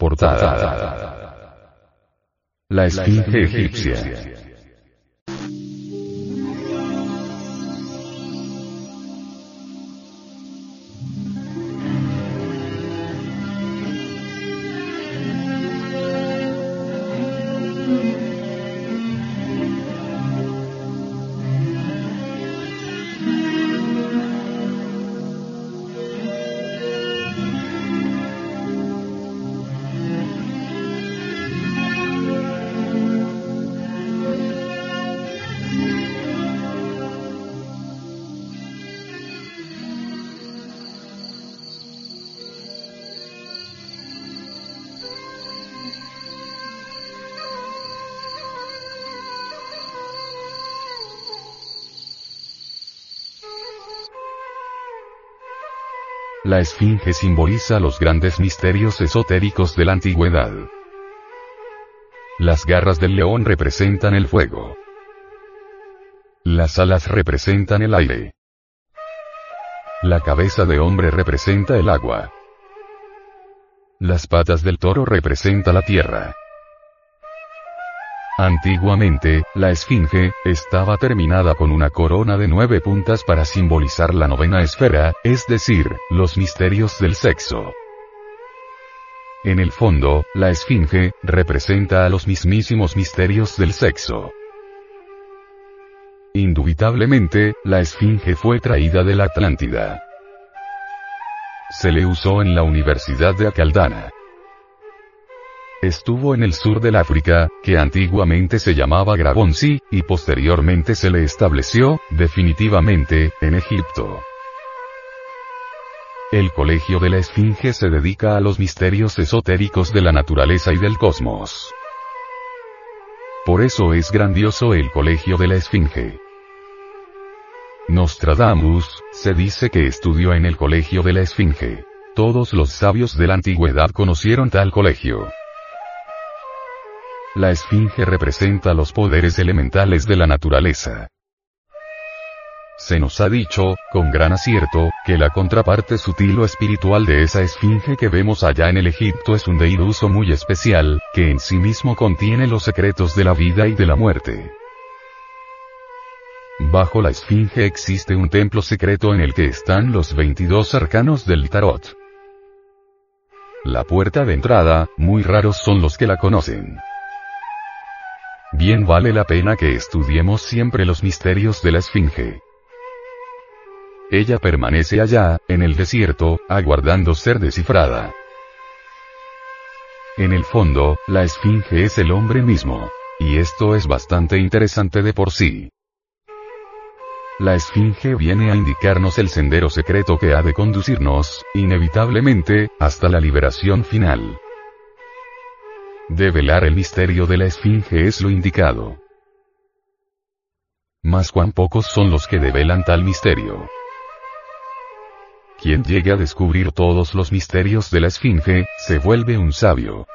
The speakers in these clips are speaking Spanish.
Portada. La Esfinge egipcia. La esfinge simboliza los grandes misterios esotéricos de la antigüedad. Las garras del león representan el fuego. Las alas representan el aire. La cabeza de hombre representa el agua. Las patas del toro representa la tierra. Antiguamente, la esfinge, estaba terminada con una corona de nueve puntas para simbolizar la novena esfera, es decir, los misterios del sexo. En el fondo, la esfinge, representa a los mismísimos misterios del sexo. Indubitablemente, la esfinge fue traída de la Atlántida. Se le usó en la Universidad de Acaldana. Estuvo en el sur del África, que antiguamente se llamaba Grabonsi, y posteriormente se le estableció, definitivamente, en Egipto. El Colegio de la Esfinge se dedica a los misterios esotéricos de la naturaleza y del cosmos. Por eso es grandioso el Colegio de la Esfinge. Nostradamus, se dice que estudió en el Colegio de la Esfinge. Todos los sabios de la antigüedad conocieron tal colegio. La esfinge representa los poderes elementales de la naturaleza. Se nos ha dicho, con gran acierto, que la contraparte sutil o espiritual de esa esfinge que vemos allá en el Egipto es un deiduso muy especial, que en sí mismo contiene los secretos de la vida y de la muerte. Bajo la esfinge existe un templo secreto en el que están los 22 arcanos del tarot. La puerta de entrada, muy raros son los que la conocen. Bien vale la pena que estudiemos siempre los misterios de la Esfinge. Ella permanece allá, en el desierto, aguardando ser descifrada. En el fondo, la Esfinge es el hombre mismo. Y esto es bastante interesante de por sí. La Esfinge viene a indicarnos el sendero secreto que ha de conducirnos, inevitablemente, hasta la liberación final. Develar el misterio de la Esfinge es lo indicado. Mas cuán pocos son los que develan tal misterio. Quien llegue a descubrir todos los misterios de la Esfinge, se vuelve un sabio.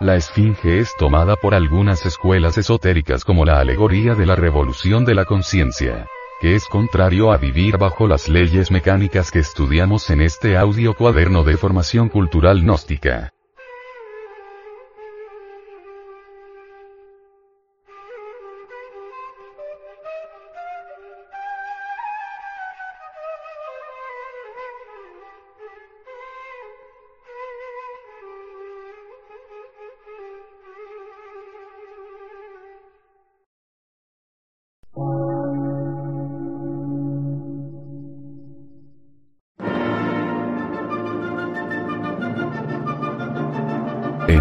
La Esfinge es tomada por algunas escuelas esotéricas como la alegoría de la revolución de la conciencia, que es contrario a vivir bajo las leyes mecánicas que estudiamos en este audio cuaderno de formación cultural gnóstica.